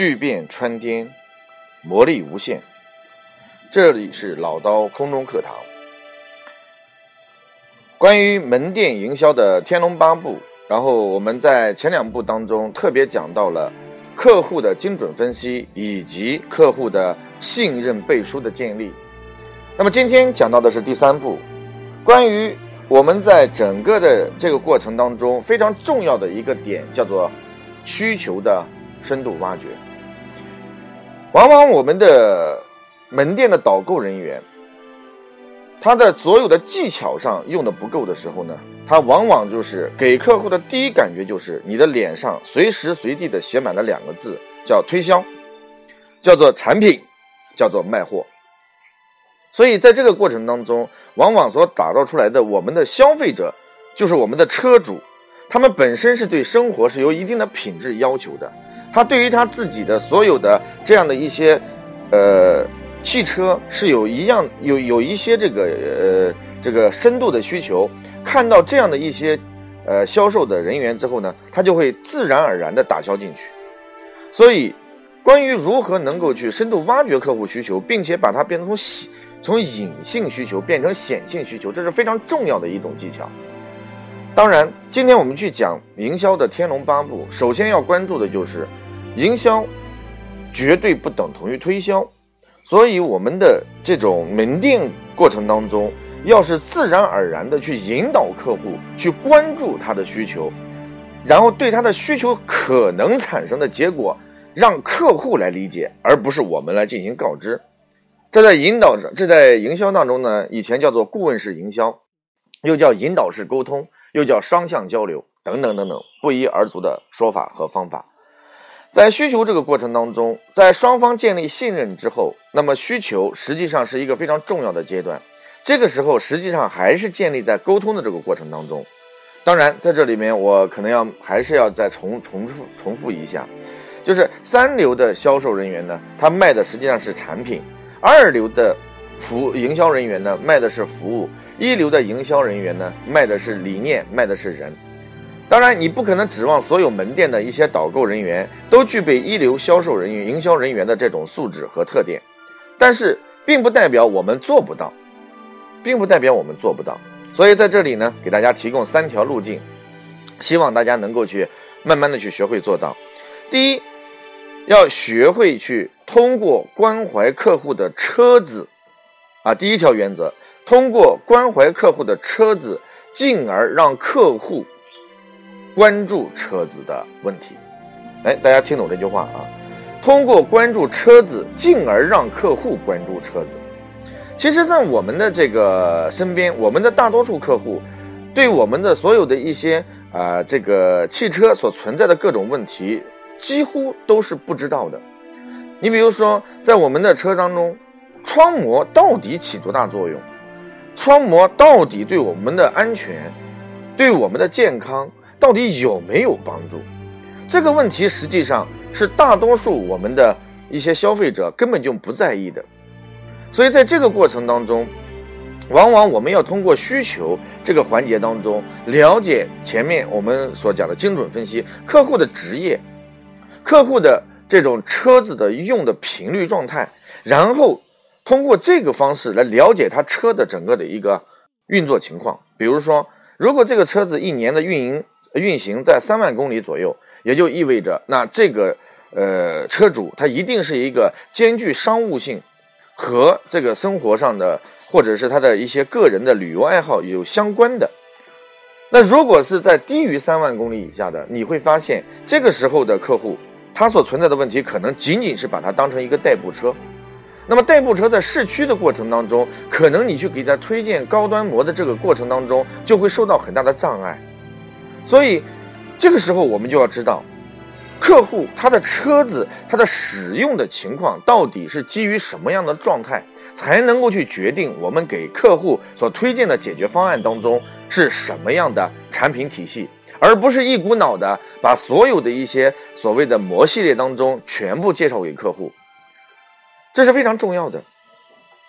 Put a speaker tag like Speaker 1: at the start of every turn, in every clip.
Speaker 1: 巨变穿天，魔力无限。这里是老刀空中课堂。关于门店营销的《天龙八部》，然后我们在前两部当中特别讲到了客户的精准分析以及客户的信任背书的建立。那么今天讲到的是第三步，关于我们在整个的这个过程当中非常重要的一个点，叫做需求的。深度挖掘，往往我们的门店的导购人员，他在所有的技巧上用的不够的时候呢，他往往就是给客户的第一感觉就是你的脸上随时随地的写满了两个字，叫推销，叫做产品，叫做卖货。所以在这个过程当中，往往所打造出来的我们的消费者，就是我们的车主，他们本身是对生活是有一定的品质要求的。他对于他自己的所有的这样的一些，呃，汽车是有一样有有一些这个呃这个深度的需求，看到这样的一些呃销售的人员之后呢，他就会自然而然的打消进去。所以，关于如何能够去深度挖掘客户需求，并且把它变成从从隐性需求变成显性需求，这是非常重要的一种技巧。当然，今天我们去讲营销的《天龙八部》，首先要关注的就是。营销绝对不等同于推销，所以我们的这种门店过程当中，要是自然而然的去引导客户去关注他的需求，然后对他的需求可能产生的结果，让客户来理解，而不是我们来进行告知。这在引导这在营销当中呢，以前叫做顾问式营销，又叫引导式沟通，又叫双向交流等等等等不一而足的说法和方法。在需求这个过程当中，在双方建立信任之后，那么需求实际上是一个非常重要的阶段。这个时候实际上还是建立在沟通的这个过程当中。当然，在这里面我可能要还是要再重重复重复一下，就是三流的销售人员呢，他卖的实际上是产品；二流的服营销人员呢，卖的是服务；一流的营销人员呢，卖的是理念，卖的是人。当然，你不可能指望所有门店的一些导购人员都具备一流销售人员、营销人员的这种素质和特点，但是并不代表我们做不到，并不代表我们做不到。所以在这里呢，给大家提供三条路径，希望大家能够去慢慢的去学会做到。第一，要学会去通过关怀客户的车子，啊，第一条原则，通过关怀客户的车子，进而让客户。关注车子的问题，哎，大家听懂这句话啊？通过关注车子，进而让客户关注车子。其实，在我们的这个身边，我们的大多数客户，对我们的所有的一些啊，这个汽车所存在的各种问题，几乎都是不知道的。你比如说，在我们的车当中，窗膜到底起多大作用？窗膜到底对我们的安全，对我们的健康？到底有没有帮助？这个问题实际上是大多数我们的一些消费者根本就不在意的。所以在这个过程当中，往往我们要通过需求这个环节当中了解前面我们所讲的精准分析客户的职业、客户的这种车子的用的频率状态，然后通过这个方式来了解他车的整个的一个运作情况。比如说，如果这个车子一年的运营，运行在三万公里左右，也就意味着，那这个呃车主他一定是一个兼具商务性和这个生活上的，或者是他的一些个人的旅游爱好有相关的。那如果是在低于三万公里以下的，你会发现这个时候的客户他所存在的问题，可能仅仅是把它当成一个代步车。那么代步车在市区的过程当中，可能你去给他推荐高端模的这个过程当中，就会受到很大的障碍。所以，这个时候我们就要知道，客户他的车子他的使用的情况到底是基于什么样的状态，才能够去决定我们给客户所推荐的解决方案当中是什么样的产品体系，而不是一股脑的把所有的一些所谓的模系列当中全部介绍给客户，这是非常重要的。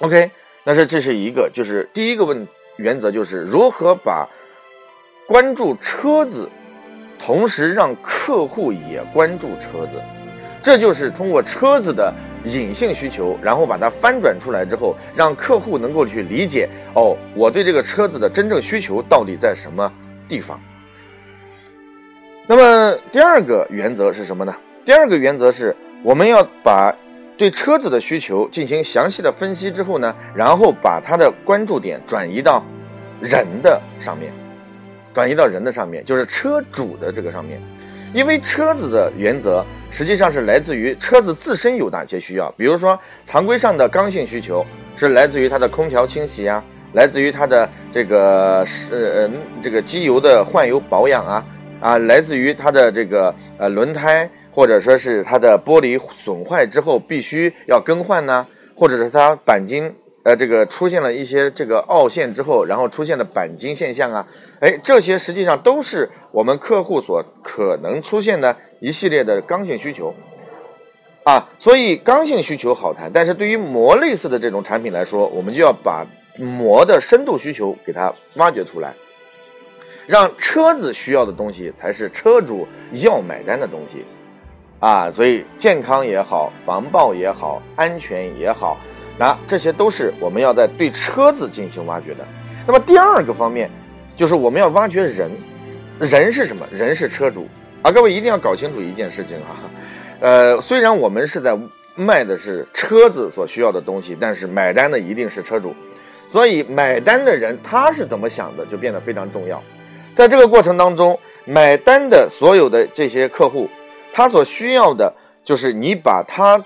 Speaker 1: OK，那是这是一个，就是第一个问原则就是如何把。关注车子，同时让客户也关注车子，这就是通过车子的隐性需求，然后把它翻转出来之后，让客户能够去理解哦，我对这个车子的真正需求到底在什么地方。那么第二个原则是什么呢？第二个原则是我们要把对车子的需求进行详细的分析之后呢，然后把它的关注点转移到人的上面，转移到人的上面，就是车主的这个上面。因为车子的原则实际上是来自于车子自身有哪些需要，比如说常规上的刚性需求是来自于它的空调清洗啊，来自于它的这个是呃这个机油的换油保养啊。啊，来自于它的这个呃轮胎，或者说是它的玻璃损坏之后必须要更换呢，或者是它钣金呃这个出现了一些这个凹陷之后，然后出现的钣金现象啊，哎，这些实际上都是我们客户所可能出现的一系列的刚性需求。啊，所以刚性需求好谈，但是对于膜类似的这种产品来说，我们就要把膜的深度需求给它挖掘出来。让车子需要的东西才是车主要买单的东西，啊，所以健康也好，防爆也好，安全也好，那这些都是我们要在对车子进行挖掘的。那么第二个方面，就是我们要挖掘人，人是什么？人是车主啊！各位一定要搞清楚一件事情啊，呃，虽然我们是在卖的是车子所需要的东西，但是买单的一定是车主，所以买单的人他是怎么想的，就变得非常重要。在这个过程当中，买单的所有的这些客户，他所需要的就是你把他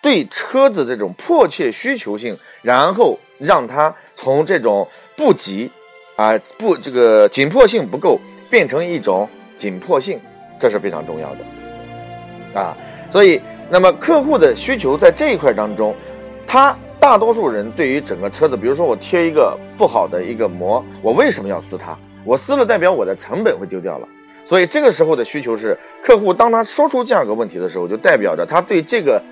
Speaker 1: 对车子这种迫切需求性，然后让他从这种不急啊不这个紧迫性不够，变成一种紧迫性，这是非常重要的啊。所以，那么客户的需求在这一块当中，他大多数人对于整个车子，比如说我贴一个不好的一个膜，我为什么要撕它？我撕了，代表我的成本会丢掉了，所以这个时候的需求是客户，当他说出价格问题的时候，就代表着他对这个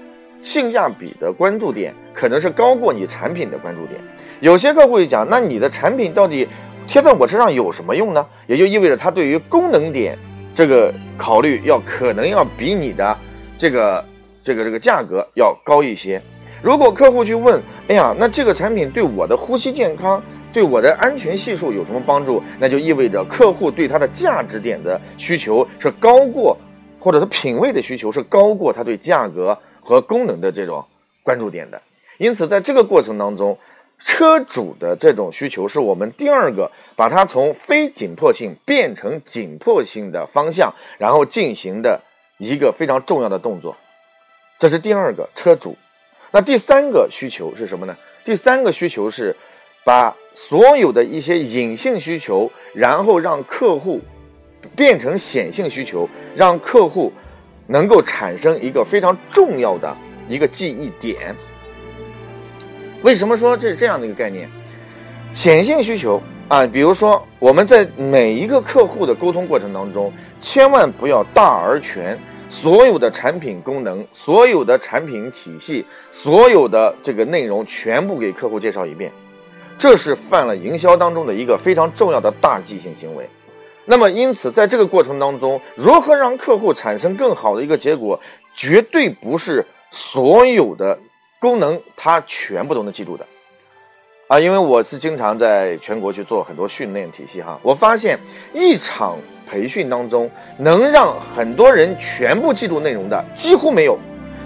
Speaker 1: 性价比的关注点可能是高过你产品的关注点。有些客户会讲，那你的产品到底贴在我车上有什么用呢？也就意味着他对于功能点这个考虑要可能要比你的这个这个这个价格要高一些。如果客户去问，哎呀，那这个产品对我的呼吸健康？对我的安全系数有什么帮助？那就意味着客户对它的价值点的需求是高过，或者是品位的需求是高过他对价格和功能的这种关注点的。因此，在这个过程当中，车主的这种需求是我们第二个把它从非紧迫性变成紧迫性的方向，然后进行的一个非常重要的动作。这是第二个车主。那第三个需求是什么呢？第三个需求是。把所有的一些隐性需求，然后让客户变成显性需求，让客户能够产生一个非常重要的一个记忆点。为什么说这是这样的一个概念？显性需求啊，比如说我们在每一个客户的沟通过程当中，千万不要大而全，所有的产品功能、所有的产品体系、所有的这个内容全部给客户介绍一遍。这是犯了营销当中的一个非常重要的大忌性行为。那么，因此，在这个过程当中，如何让客户产生更好的一个结果，绝对不是所有的功能他全部都能记住的啊！因为我是经常在全国去做很多训练体系哈，我发现一场培训当中能让很多人全部记住内容的几乎没有，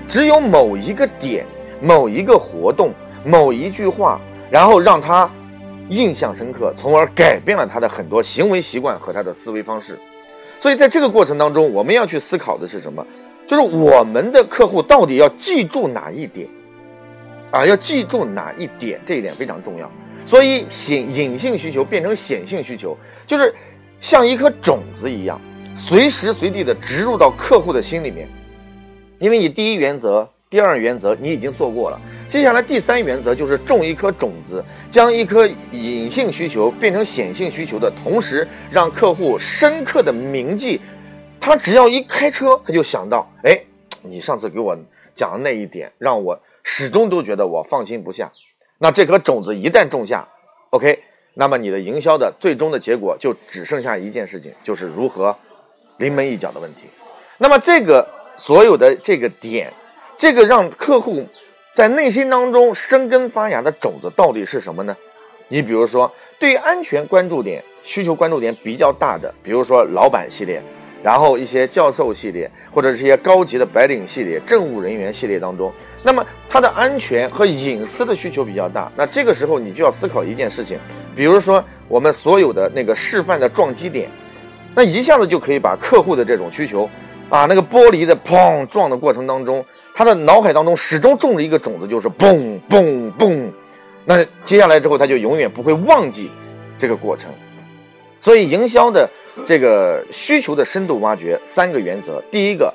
Speaker 1: 只有某一个点、某一个活动、某一句话。然后让他印象深刻，从而改变了他的很多行为习惯和他的思维方式。所以在这个过程当中，我们要去思考的是什么？就是我们的客户到底要记住哪一点啊？要记住哪一点？这一点非常重要。所以显隐性需求变成显性需求，就是像一颗种子一样，随时随地的植入到客户的心里面。因为你第一原则。第二原则你已经做过了，接下来第三原则就是种一颗种子，将一颗隐性需求变成显性需求的同时，让客户深刻的铭记。他只要一开车，他就想到，哎，你上次给我讲的那一点，让我始终都觉得我放心不下。那这颗种子一旦种下，OK，那么你的营销的最终的结果就只剩下一件事情，就是如何临门一脚的问题。那么这个。所有的这个点，这个让客户在内心当中生根发芽的种子到底是什么呢？你比如说，对安全关注点、需求关注点比较大的，比如说老板系列。然后一些教授系列，或者是一些高级的白领系列、政务人员系列当中，那么它的安全和隐私的需求比较大。那这个时候你就要思考一件事情，比如说我们所有的那个示范的撞击点，那一下子就可以把客户的这种需求，啊，那个玻璃的砰撞的过程当中，他的脑海当中始终种着一个种子，就是嘣嘣嘣。那接下来之后，他就永远不会忘记这个过程。所以营销的。这个需求的深度挖掘三个原则：第一个，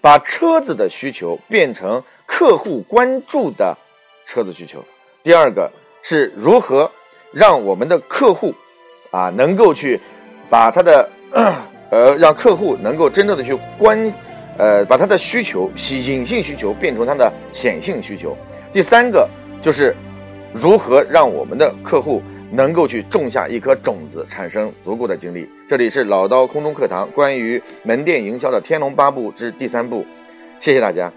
Speaker 1: 把车子的需求变成客户关注的车子需求；第二个是如何让我们的客户啊能够去把他的呃让客户能够真正的去关呃把他的需求隐性需求变成他的显性需求；第三个就是如何让我们的客户。能够去种下一颗种子，产生足够的精力。这里是老刀空中课堂关于门店营销的《天龙八部》之第三部，谢谢大家。